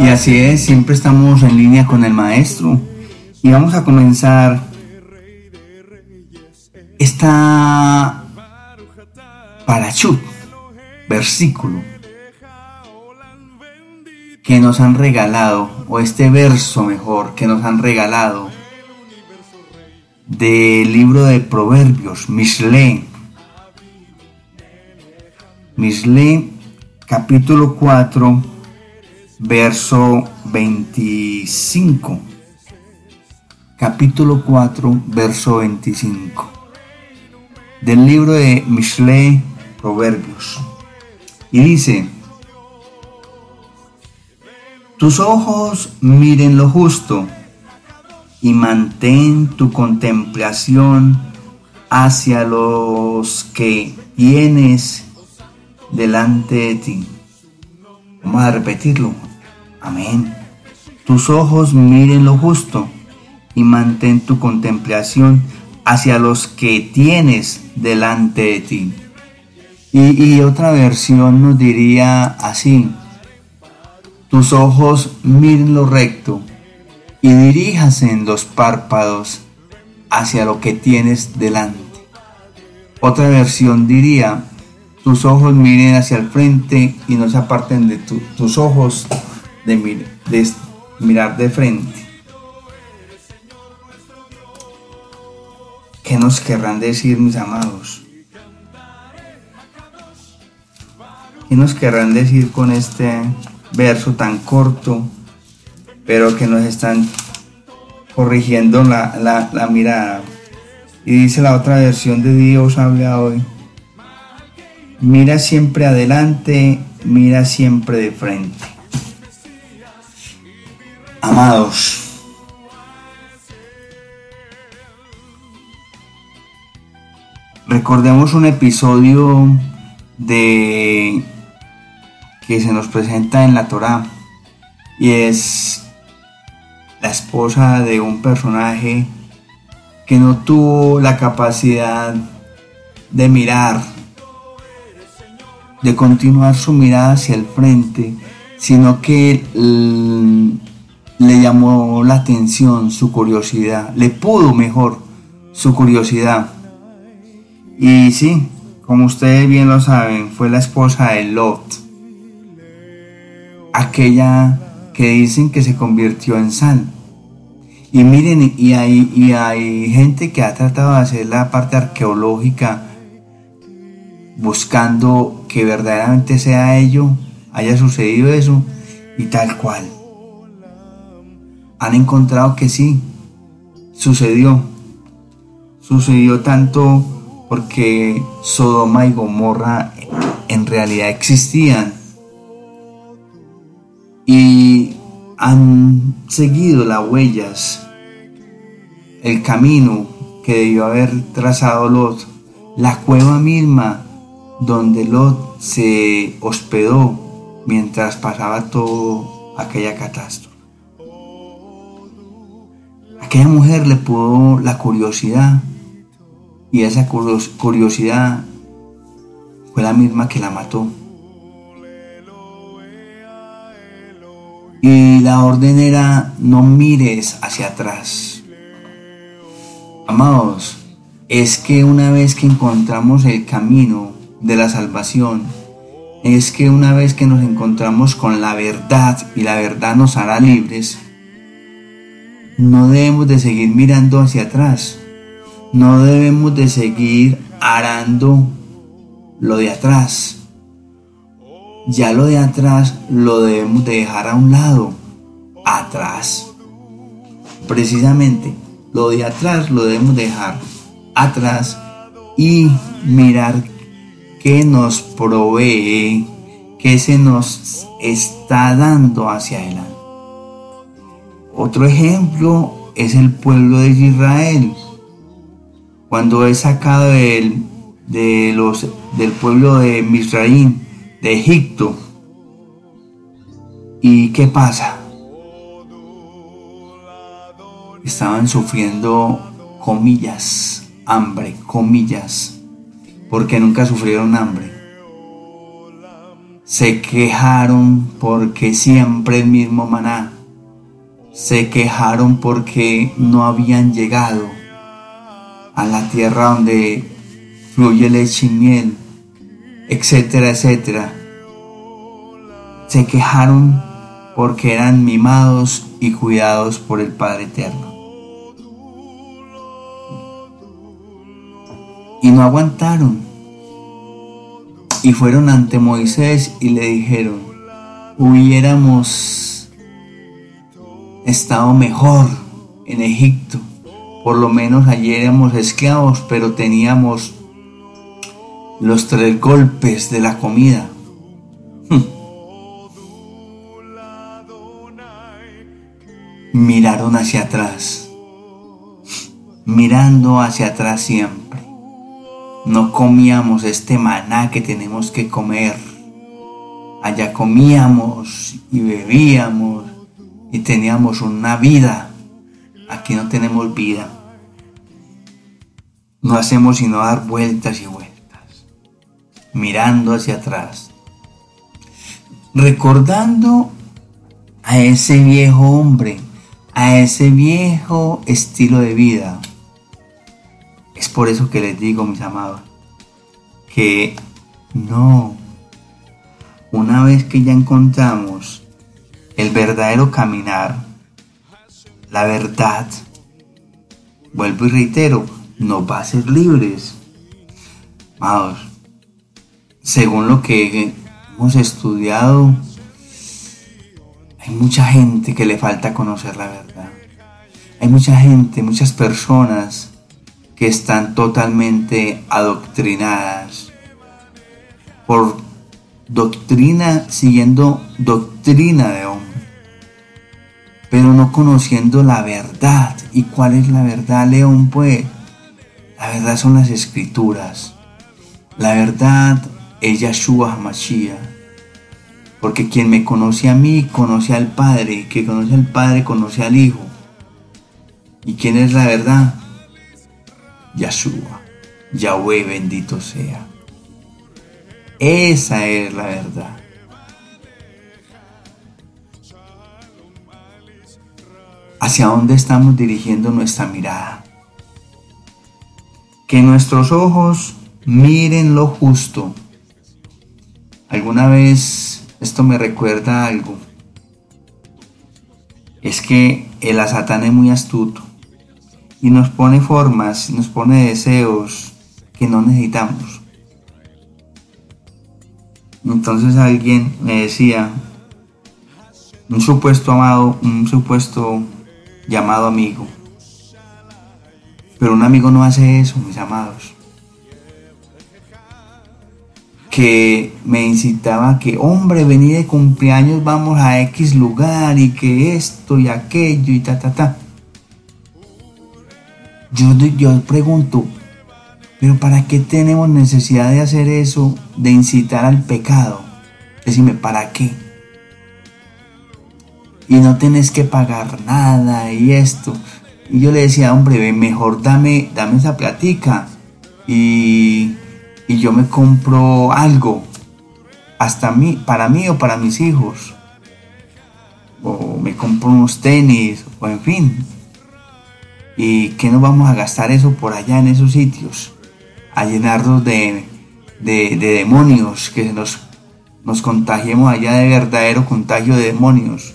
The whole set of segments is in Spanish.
Y así es, siempre estamos en línea con el maestro. Y vamos a comenzar esta parachut, versículo que nos han regalado, o este verso mejor, que nos han regalado del libro de Proverbios, Mishle. Mishle, capítulo 4, verso 25. Capítulo 4, verso 25. Del libro de Mishle, Proverbios. Y dice, tus ojos miren lo justo y mantén tu contemplación hacia los que tienes delante de ti. Vamos a repetirlo. Amén. Tus ojos miren lo justo y mantén tu contemplación hacia los que tienes delante de ti. Y, otra versión nos diría así, tus ojos miren lo recto y diríjase en los párpados hacia lo que tienes delante. Otra versión diría, tus ojos miren hacia el frente y no se aparten de tus ojos de, mirar de frente. ¿Qué nos querrán decir mis amados? ¿Qué nos querrán decir con este verso tan corto, pero que nos están corrigiendo la, mirada. Y dice la otra versión de Dios habla hoy. Mira siempre adelante, mira siempre de frente. Amados, recordemos un episodio de que se nos presenta en la Torá y es la esposa de un personaje que no tuvo la capacidad de mirar, de continuar su mirada hacia el frente, sino que le llamó la atención su curiosidad, le pudo mejor su curiosidad. Y sí, como ustedes bien lo saben, fue la esposa de Lot aquella que dicen que se convirtió en sal. Y miren, y hay, y hay gente que ha tratado de hacer la parte arqueológica buscando que verdaderamente sea ello, haya sucedido eso y tal cual. Han encontrado que sí, sucedió. Sucedió tanto porque Sodoma y Gomorra en realidad existían y han seguido las huellas, el camino que debió haber trazado Lot, la cueva misma donde Lot se hospedó mientras pasaba toda aquella catástrofe. Aquella mujer le pudo la curiosidad y esa curiosidad fue la misma que la mató. Y la orden era, no mires hacia atrás. Amados, es que una vez que encontramos el camino de la salvación, es que una vez que nos encontramos con la verdad y la verdad nos hará libres, no debemos de seguir mirando hacia atrás, no debemos de seguir arando lo de atrás, ya lo de atrás lo debemos de dejar a un lado, atrás. Precisamente, lo de atrás lo debemos dejar atrás y mirar qué nos provee, qué se nos está dando hacia adelante. Otro ejemplo es el pueblo de Israel. Cuando es sacado de, de los, del pueblo de Misraín de Egipto. ¿Y qué pasa? Estaban sufriendo comillas, hambre, comillas, porque nunca sufrieron hambre. Se quejaron porque siempre el mismo maná. Se quejaron porque no habían llegado a la tierra donde fluye leche y miel, etcétera, etcétera. Se quejaron porque eran mimados y cuidados por el Padre Eterno. Y no aguantaron. Y fueron ante Moisés y le dijeron, hubiéramos estado mejor en Egipto. Por lo menos ayer éramos esclavos, pero teníamos los tres golpes de la comida. Hmm. Miraron hacia atrás, mirando hacia atrás siempre. No comíamos este maná que tenemos que comer. Allá comíamos y bebíamos y teníamos una vida. Aquí no tenemos vida. No hacemos sino dar vueltas y vueltas mirando hacia atrás, recordando a ese viejo hombre, a ese viejo estilo de vida. Es por eso que les digo, mis amados, que no, una vez que ya encontramos el verdadero caminar, la verdad, vuelvo y reitero, nos va a ser libres. Amados, según lo que hemos estudiado, hay mucha gente que le falta conocer la verdad. Hay mucha gente, muchas personas que están totalmente adoctrinadas por doctrina, siguiendo doctrina de pero no conociendo la verdad. ¿Y cuál es la verdad, León? Pues la verdad son las escrituras. La verdad es Yahshua Hamashiach. Porque quien me conoce a mí, conoce al Padre. Que conoce al Padre, conoce al Hijo. ¿Y quién es la verdad? Yahshua. Yahweh bendito sea. Esa es la verdad. ¿Hacia dónde estamos dirigiendo nuestra mirada? Que nuestros ojos miren lo justo Alguna vez esto me recuerda algo. Es que el Satán es muy astuto y nos pone formas, nos pone deseos que no necesitamos. Entonces alguien me decía, un supuesto amado, un supuesto llamado amigo. Pero un amigo no hace eso, mis amados que me incitaba que, hombre, vení de cumpleaños, vamos a X lugar y que esto y aquello y ta, ta, ta. Yo, yo pregunto, pero ¿para qué tenemos necesidad de hacer eso, de incitar al pecado? Decime, ¿para qué? Y no tenés que pagar nada y esto. Y yo le decía, hombre, mejor dame, dame esa platica. Y y yo me compro algo, hasta mí, para mí o para mis hijos, o me compro unos tenis, o en fin. ¿Y qué nos vamos a gastar eso por allá en esos sitios? A llenarnos de, de, demonios, que nos, nos contagiemos allá de verdadero contagio de demonios.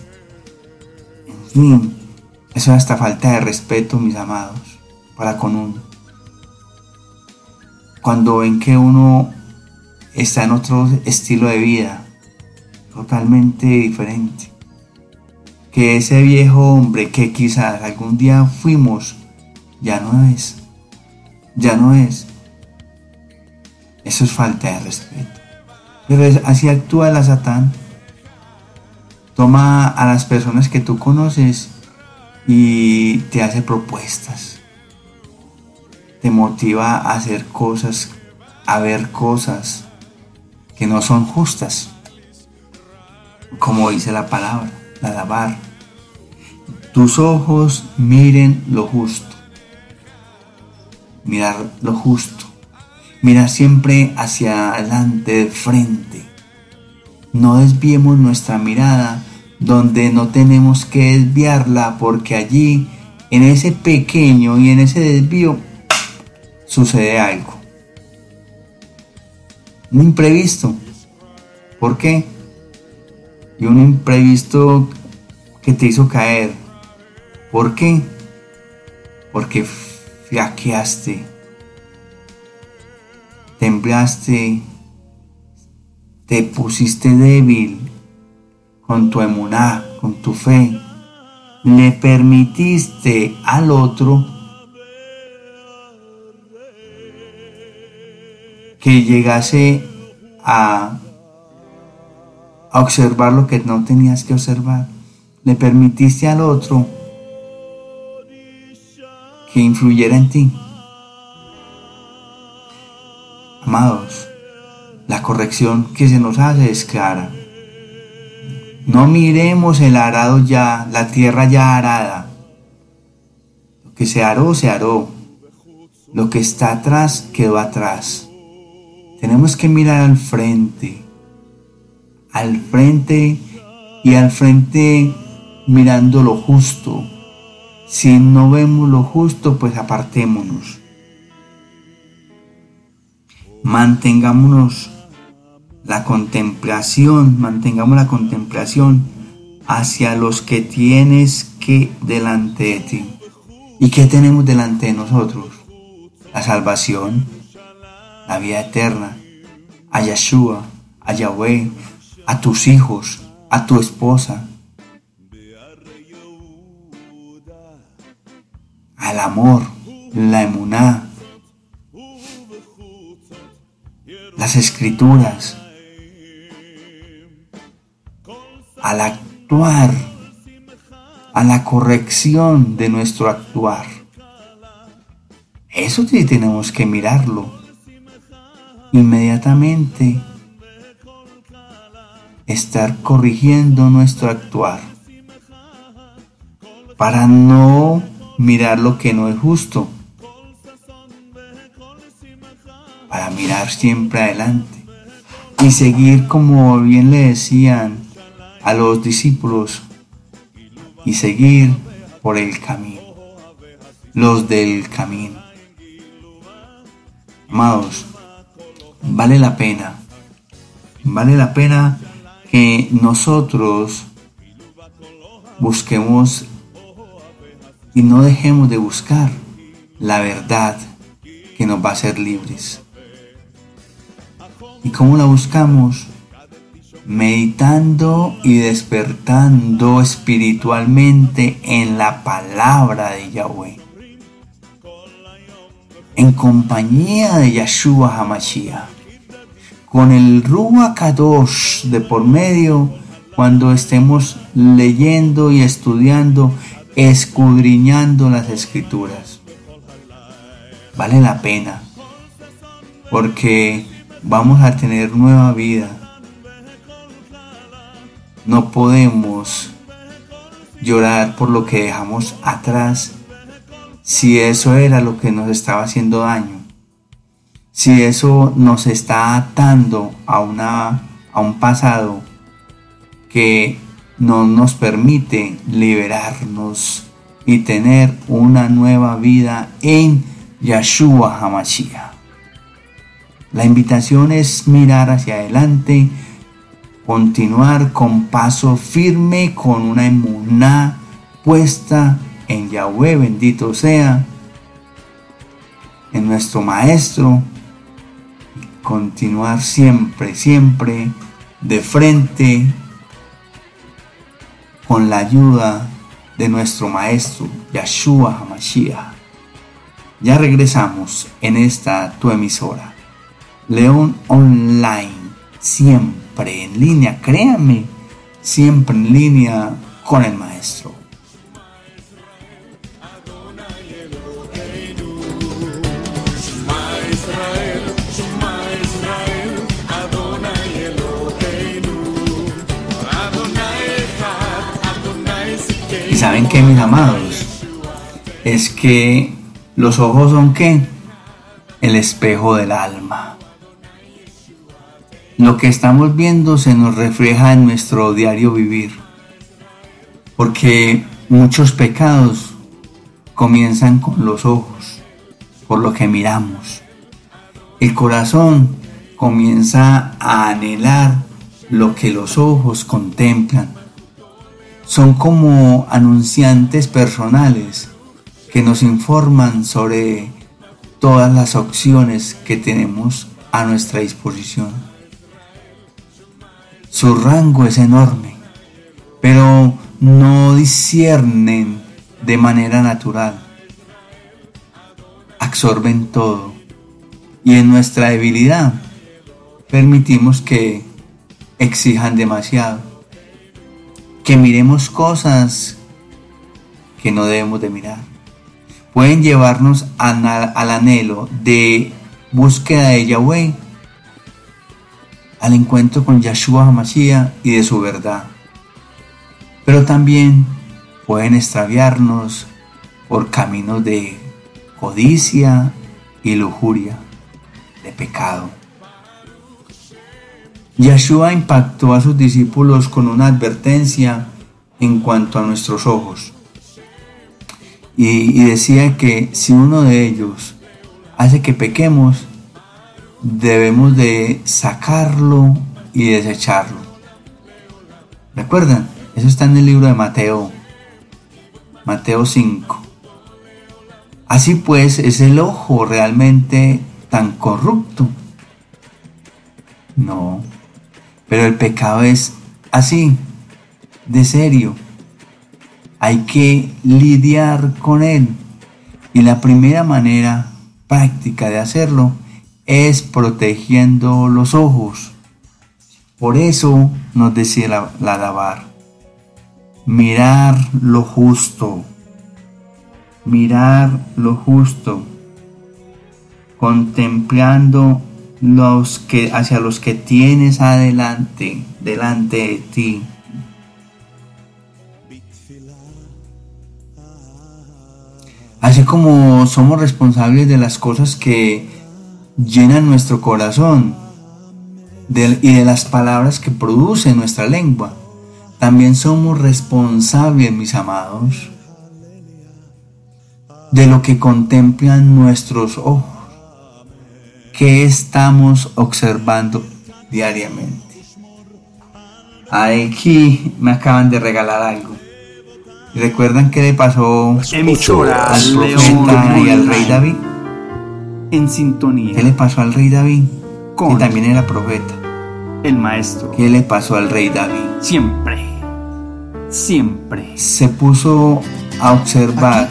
Eso es hasta falta de respeto, mis amados, para con uno cuando ven que uno está en otro estilo de vida, totalmente diferente. Que ese viejo hombre que quizás algún día fuimos, ya no es. Ya no es. Eso es falta de respeto. Pero así actúa la Satán. Toma a las personas que tú conoces y te hace propuestas te motiva a hacer cosas, a ver cosas que no son justas. Como dice la palabra, la lavar. Tus ojos miren lo justo. Mirar lo justo. Mirar siempre hacia adelante, de frente. No desviemos nuestra mirada donde no tenemos que desviarla porque allí, en ese pequeño y en ese desvío, sucede algo. Un imprevisto. ¿Por qué? Y un imprevisto que te hizo caer. ¿Por qué? Porque flaqueaste, temblaste, te pusiste débil con tu emuná, con tu fe, le permitiste al otro que llegase a, a observar lo que no tenías que observar. Le permitiste al otro que influyera en ti. Amados, la corrección que se nos hace es clara. No miremos el arado ya, la tierra ya arada. Lo que se aró, se aró. Lo que está atrás, quedó atrás. Tenemos que mirar al frente. Al frente y al frente mirando lo justo. Si no vemos lo justo, pues apartémonos. Mantengámonos la contemplación, mantengamos la contemplación hacia los que tienes que delante de ti. ¿Y qué tenemos delante de nosotros? La salvación, la vida eterna, a Yeshua, a Yahweh, a tus hijos, a tu esposa, al amor, la emuná, las escrituras, al actuar, a la corrección de nuestro actuar. Eso sí tenemos que mirarlo. Inmediatamente estar corrigiendo nuestro actuar para no mirar lo que no es justo, para mirar siempre adelante y seguir como bien le decían a los discípulos y seguir por el camino, los del camino. Amados, vale la pena, vale la pena que nosotros busquemos y no dejemos de buscar la verdad que nos va a hacer libres. ¿Y cómo la buscamos? Meditando y despertando espiritualmente en la palabra de Yahweh, en compañía de Yahshua Hamashiach, con el Ruach Kadosh de por medio, cuando estemos leyendo y estudiando, escudriñando las escrituras. Vale la pena, porque vamos a tener nueva vida no podemos llorar por lo que dejamos atrás si eso era lo que nos estaba haciendo daño. Si eso nos está atando a, una, a un pasado que no nos permite liberarnos y tener una nueva vida en Yahshua Hamashiach. La invitación es mirar hacia adelante continuar con paso firme, con una emuná puesta en Yahweh, bendito sea, en nuestro Maestro, continuar siempre, siempre de frente con la ayuda de nuestro Maestro, Yahshua HaMashiach. Ya regresamos en esta tu emisora, León Online, siempre siempre en línea, créanme, siempre en línea con el maestro. Y saben que mis amados, es que los ojos son qué? El espejo del alma lo que estamos viendo se nos refleja en nuestro diario vivir. Porque muchos pecados comienzan con los ojos, por lo que miramos. El corazón comienza a anhelar lo que los ojos contemplan. Son como anunciantes personales que nos informan sobre todas las opciones que tenemos a nuestra disposición. Su rango es enorme, pero no disciernen de manera natural. Absorben todo y en nuestra debilidad permitimos que exijan demasiado, que miremos cosas que no debemos de mirar. Pueden llevarnos al anhelo de búsqueda de Yahweh, al encuentro con Yahshua HaMashiach y de su verdad. Pero también pueden extraviarnos por caminos de codicia y lujuria, de pecado. Yahshua impactó a sus discípulos con una advertencia en cuanto a nuestros ojos. Y, y, decía que si uno de ellos hace que pequemos, debemos de sacarlo y desecharlo. ¿Recuerdan? Eso está en el libro de Mateo, Mateo 5. Así pues, ¿es el ojo realmente tan corrupto? No, pero el pecado es así, de serio. Hay que lidiar con él. Y la primera manera práctica de hacerlo es protegiendo los ojos. Por eso nos decía la, la lavar mirar lo justo, mirar lo justo, contemplando los que hacia los que tienes adelante, delante de ti. Así como somos responsables de las cosas que llenan nuestro corazón y de las palabras que produce nuestra lengua también somos responsables, mis amados, de lo que contemplan nuestros ojos, que estamos observando diariamente. Aquí me acaban de regalar algo. ¿Recuerdan qué le pasó al profeta y al rey David? En sintonía. ¿Qué le pasó al rey David? que también era profeta. El maestro. ¿Qué le pasó al rey David? Siempre siempre. Se puso a observar,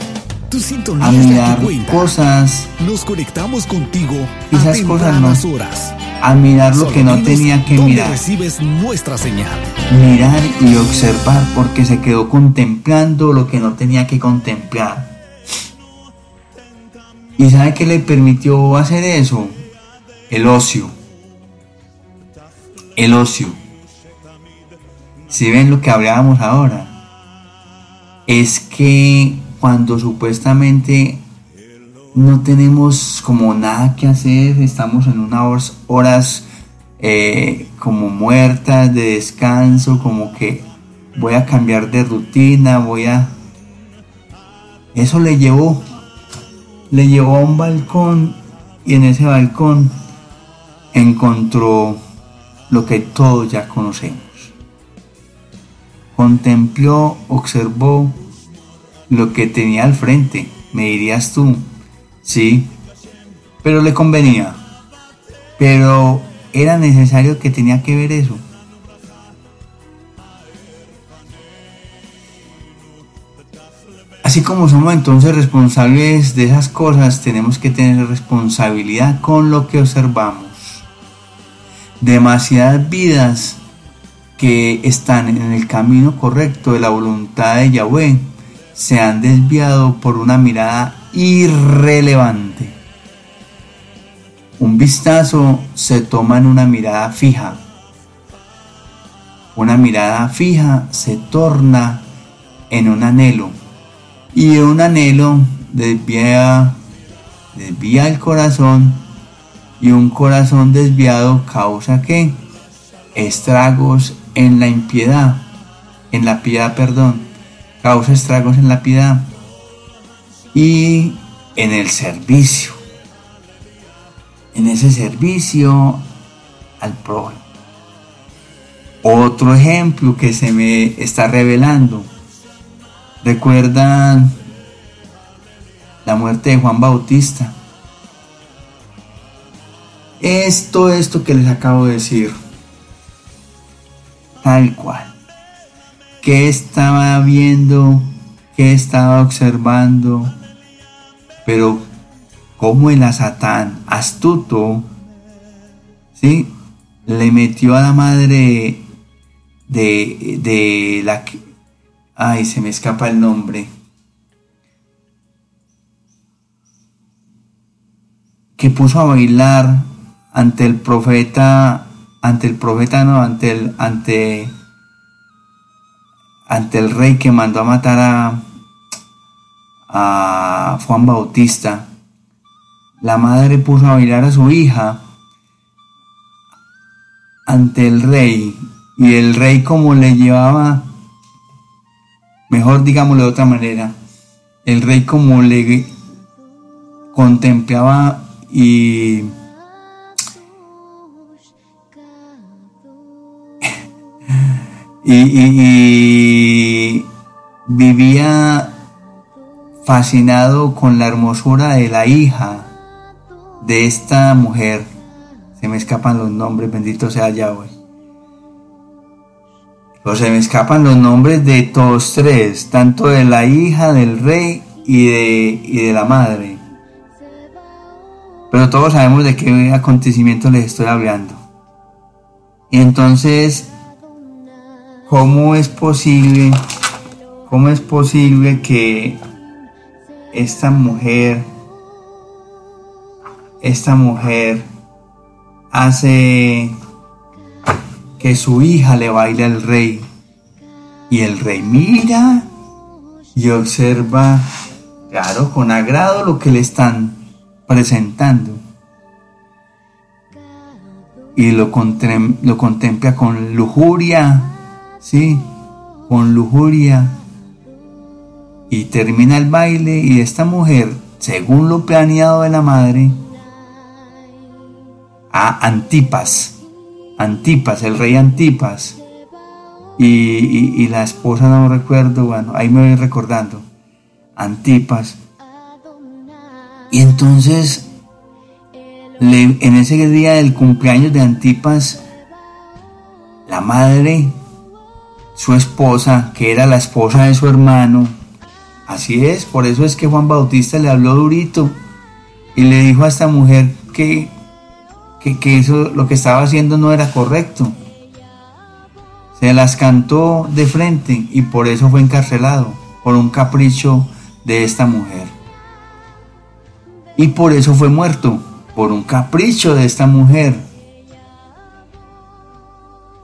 a mirar cosas. Nos conectamos contigo. Esas cosas no. Horas. A mirar lo que no tenía que mirar. recibes nuestra señal. Mirar y observar porque se quedó contemplando lo que no tenía que contemplar. ¿Y sabe qué le permitió hacer eso? El ocio. El ocio si ven lo que hablábamos ahora, es que cuando supuestamente no tenemos como nada que hacer, estamos en unas horas eh, como muertas de descanso, como que voy a cambiar de rutina, voy a... Eso le llevó, le llevó a un balcón y en ese balcón encontró lo que todos ya conocemos. Contempló, observó lo que tenía al frente, me dirías tú, sí, pero le convenía, pero era necesario que tenía que ver eso. Así como somos entonces responsables de esas cosas, tenemos que tener responsabilidad con lo que observamos. Demasiadas vidas que están en el camino correcto de la voluntad de Yahweh se han desviado por una mirada irrelevante. Un vistazo se toma en una mirada fija. Una mirada fija se torna en un anhelo. Y un anhelo desvía, desvía el corazón y un corazón desviado causa que estragos en la impiedad, en la piedad, perdón, causa estragos en la piedad y en el servicio, en ese servicio al prójimo. Otro ejemplo que se me está revelando. ¿Recuerdan la muerte de Juan Bautista? Esto, esto que les acabo de decir, tal cual. ¿Qué estaba viendo? ¿Qué estaba observando? Pero como el Satán, astuto, ¿sí? le metió a la madre de, de la... Ay, se me escapa el nombre. Que puso a bailar ante el profeta, ante el profeta, no, ante el, ante, ante el rey que mandó a matar a, a Juan Bautista. La madre puso a bailar a su hija ante el rey y el rey como le llevaba, mejor digámoslo de otra manera, el rey como le contemplaba y y, vivía fascinado con la hermosura de la hija de esta mujer. Se me escapan los nombres, bendito sea Yahweh. Pero se me escapan los nombres de todos tres, tanto de la hija, del rey y de, y de la madre. Pero todos sabemos de qué acontecimiento les estoy hablando. Y entonces ¿Cómo es posible, cómo es posible que esta mujer, esta mujer hace que su hija le baile al rey. Y el rey mira y observa, claro, con agrado lo que le están presentando. Y lo, lo contempla con lujuria sí, con lujuria. Y termina el baile y esta mujer, según lo planeado de la madre, a Antipas, Antipas, el rey Antipas, y, la esposa no recuerdo, bueno, ahí me voy recordando, Antipas. Y entonces, en ese día del cumpleaños de Antipas, la madre su esposa, que era la esposa de su hermano. Así es, por eso es que Juan Bautista le habló durito y le dijo a esta mujer que, que, eso lo que estaba haciendo no era correcto. Se las cantó de frente y por eso fue encarcelado, por un capricho de esta mujer. Y por eso fue muerto, por un capricho de esta mujer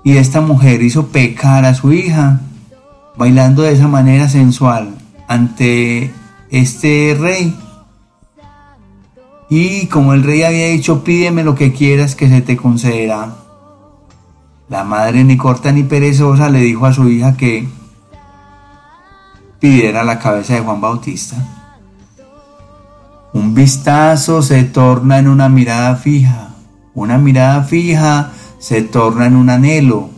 y esta mujer hizo pecar a su hija, bailando de esa manera sensual ante este rey. Y como el rey había dicho, pídeme lo que quieras que se te concederá. La madre ni corta ni perezosa le dijo a su hija que pidiera la cabeza de Juan Bautista. Un vistazo se torna en una mirada fija, una mirada fija se torna en un anhelo.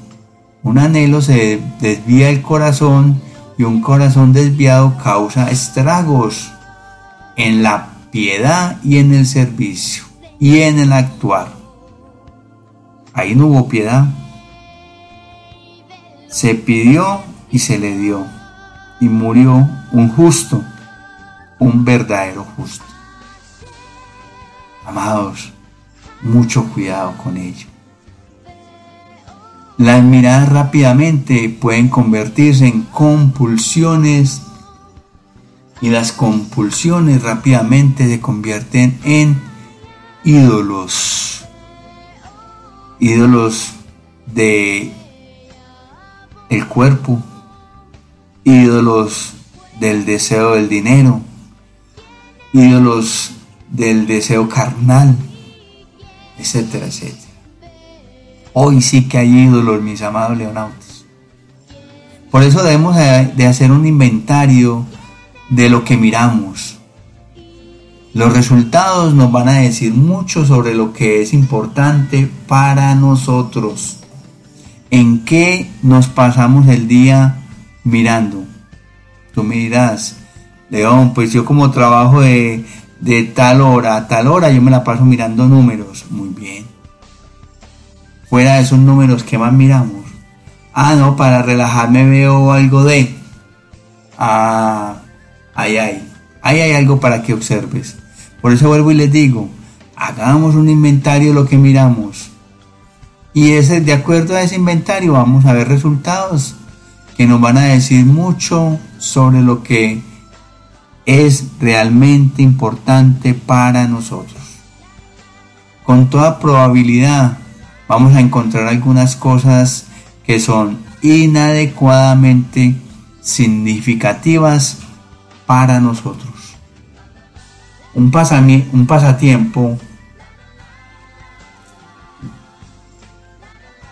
Un anhelo se desvía el corazón y un corazón desviado causa estragos en la piedad y en el servicio y en el actuar. Ahí no hubo piedad. Se pidió y se le dio. Y murió un justo, un verdadero justo. Amados, mucho cuidado con ello. Las miradas rápidamente pueden convertirse en compulsiones y las compulsiones rápidamente se convierten en ídolos. Ídolos de el cuerpo, ídolos del deseo del dinero, ídolos del deseo carnal, etcétera, etcétera. Hoy sí que hay ídolos, mis amados leonautas. Por eso debemos de hacer un inventario de lo que miramos. Los resultados nos van a decir mucho sobre lo que es importante para nosotros. ¿En qué nos pasamos el día mirando? Tú me dirás, León, pues yo como trabajo de, de tal hora a tal hora, yo me la paso mirando números. Muy bien. Fuera de esos números, ¿qué más miramos? Ah, no, para relajarme veo algo de... Ah, ahí hay. Ahí hay algo para que observes. Por eso vuelvo y les digo, hagamos un inventario de lo que miramos. Y ese, de acuerdo a ese inventario vamos a ver resultados que nos van a decir mucho sobre lo que es realmente importante para nosotros. Con toda probabilidad vamos a encontrar algunas cosas que son inadecuadamente significativas para nosotros. Un, un pasatiempo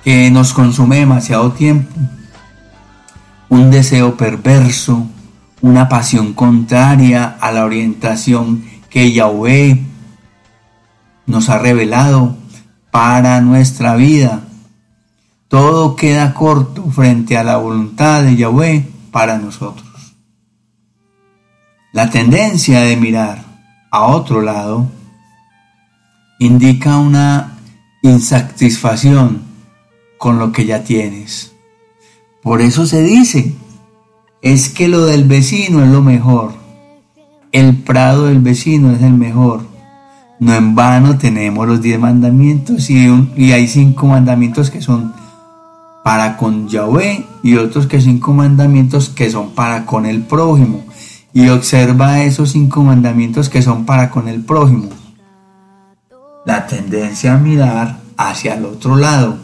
que nos consume demasiado tiempo, un deseo perverso, una pasión contraria a la orientación que Yahweh nos ha revelado para nuestra vida. Todo queda corto frente a la voluntad de Yahweh para nosotros. La tendencia de mirar a otro lado indica una insatisfacción con lo que ya tienes. Por eso se dice es que lo del vecino es lo mejor. El prado del vecino es el mejor. No en vano tenemos los diez mandamientos y, y hay cinco mandamientos que son para con Yahweh y otros que cinco mandamientos que son para con el prójimo. Y observa esos cinco mandamientos que son para con el prójimo. La tendencia a mirar hacia el otro lado,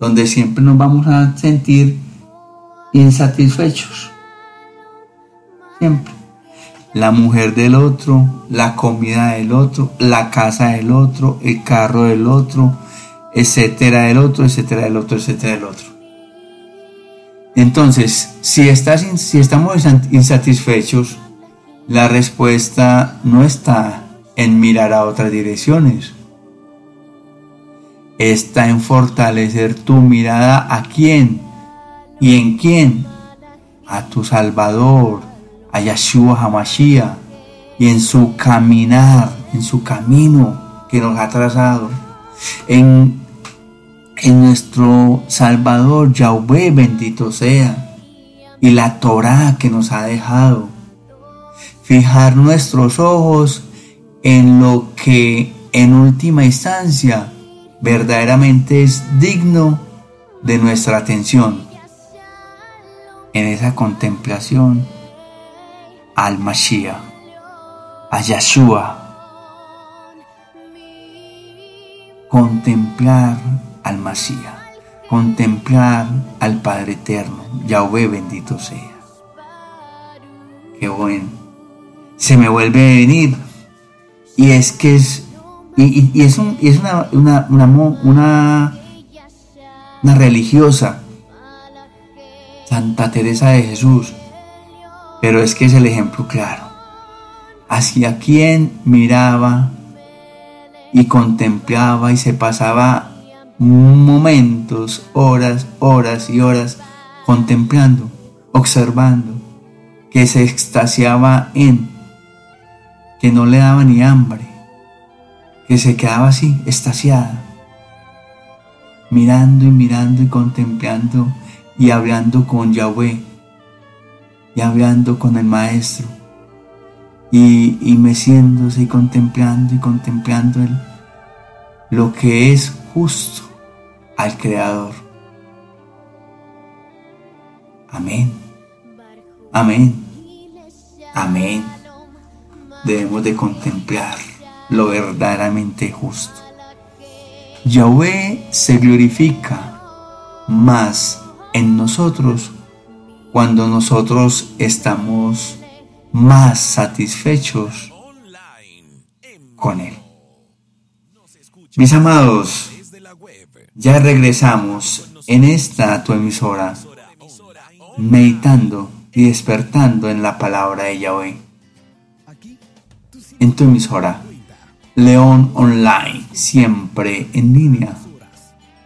donde siempre nos vamos a sentir insatisfechos Siempre. La mujer del otro, la comida del otro, la casa del otro, el carro del otro, etcétera del otro, etcétera del otro, etcétera del otro. Entonces, si, estás, si estamos insatisfechos, la respuesta no está en mirar a otras direcciones. Está en fortalecer tu mirada a quién y en quién. A tu Salvador, a Yeshua Hamashiach y en su caminar, en su camino que nos ha trazado, en, en nuestro Salvador Yahweh bendito sea, y la Torah que nos ha dejado. Fijar nuestros ojos en lo que en última instancia verdaderamente es digno de nuestra atención. En esa contemplación al Mashiach, a Yeshua. Contemplar al Mashiach, contemplar al Padre Eterno, Yahweh bendito sea. Qué bueno. Se me vuelve a venir. Y es que es, y, es, es una, una, una, una, una religiosa, Santa Teresa de Jesús, pero es que es el ejemplo claro. Hacia quien miraba y contemplaba y se pasaba momentos, horas, horas y horas contemplando, observando, que se extasiaba en, que no le daba ni hambre, que se quedaba así, extasiada, mirando y mirando y contemplando y hablando con Yahweh y hablando con el maestro y, y meciéndose y contemplando y contemplando el, lo que es justo al Creador. Amén. Amén. Amén. Debemos de contemplar lo verdaderamente justo. Yahweh se glorifica más en nosotros cuando nosotros estamos más satisfechos con Él. Mis amados, Ya regresamos en esta tu emisora, meditando y despertando en la palabra de Yahweh. En tu emisora, León Online, siempre en línea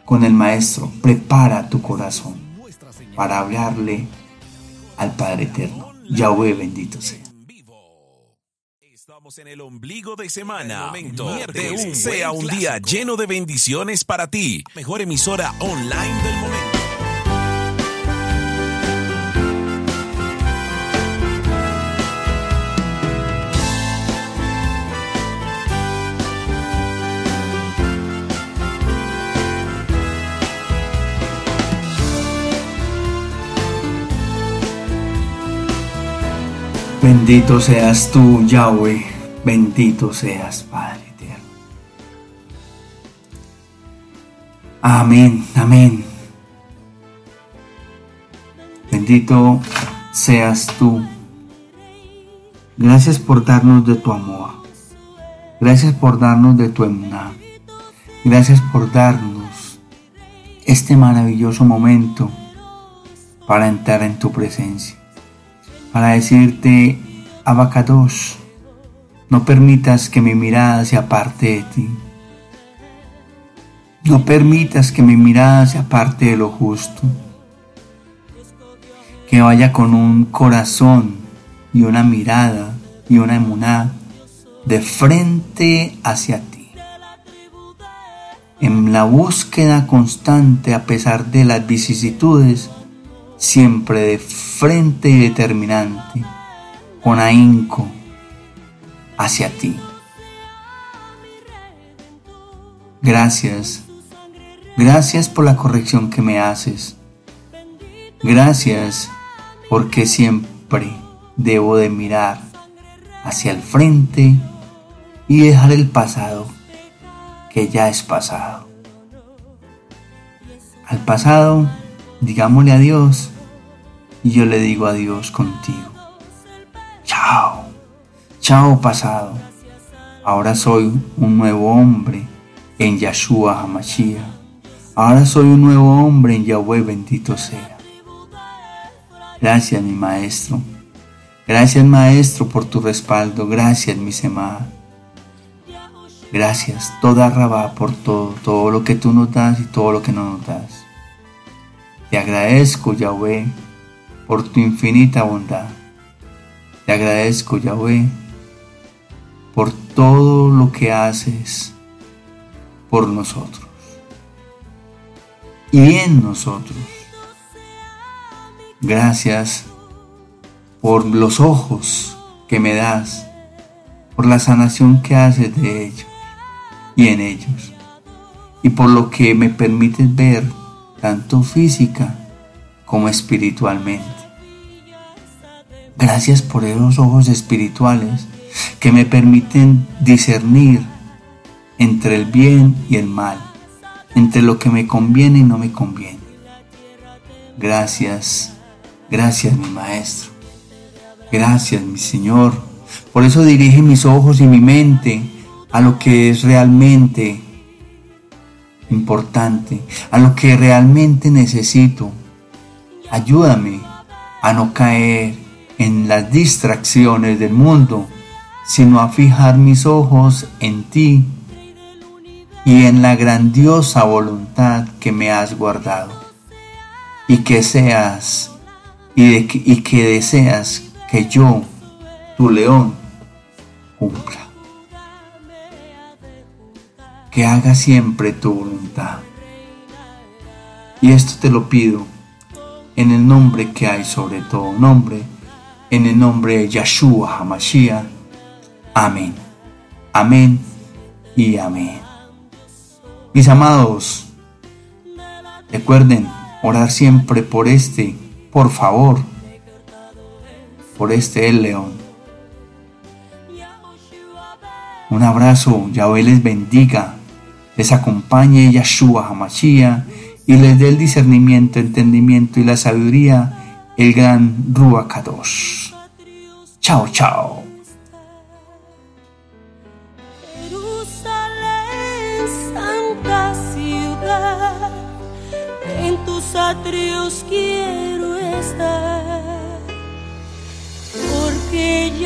con el Maestro. Prepara tu corazón para hablarle al Padre Eterno. Yahweh bendito sea. Estamos en el ombligo de semana. Momento de un sea un día lleno de bendiciones para ti. Mejor emisora online del momento. Bendito seas tú, Yahweh, bendito seas, Padre eterno. Amén, amén. Bendito seas tú. Gracias por darnos de tu amor. Gracias por darnos de tu emuná. Gracias por darnos este maravilloso momento para entrar en tu presencia para decirte, Abacados, no permitas que mi mirada se aparte de ti. No permitas que mi mirada se aparte de lo justo. Que vaya con un corazón y una mirada y una emuná de frente hacia ti. En la búsqueda constante a pesar de las vicisitudes, siempre de frente y determinante, con ahínco hacia ti. Gracias, gracias por la corrección que me haces. Gracias porque siempre debo de mirar hacia el frente y dejar el pasado que ya es pasado. Al pasado, digámosle adiós y yo le digo adiós contigo. Chao, chao pasado. Ahora soy un nuevo hombre en Yahshua Hamashiach. Ahora soy un nuevo hombre en Yahweh bendito sea. Gracias mi maestro. Gracias maestro por tu respaldo. Gracias mi semá. Gracias toda Rabá por todo, todo lo que tú nos das y todo lo que no nos das. Te agradezco Yahweh por tu infinita bondad. Te agradezco, Yahweh, por todo lo que haces por nosotros y en nosotros. Gracias por los ojos que me das, por la sanación que haces de ellos y en ellos, y por lo que me permites ver tanto física como espiritualmente. Gracias por esos ojos espirituales que me permiten discernir entre el bien y el mal, entre lo que me conviene y no me conviene. Gracias, gracias mi Maestro. Gracias mi Señor. Por eso dirige mis ojos y mi mente a lo que es realmente importante, a lo que realmente necesito. Ayúdame a no caer en las distracciones del mundo, sino a fijar mis ojos en ti y en la grandiosa voluntad que me has guardado y que seas y, que deseas que yo, tu león, cumpla. Que haga siempre tu voluntad. Y esto te lo pido en el nombre que hay sobre todo nombre en el nombre de Yahshua HaMashiach. Amén. Amén y amén. Mis amados, recuerden orar siempre por este, por favor, por este el león. Un abrazo, Yahweh les bendiga, les acompañe Yahshua HaMashiach y les dé el discernimiento, entendimiento y la sabiduría el gran Ruacados. Chao, chao. patrios quiero estar, porque ya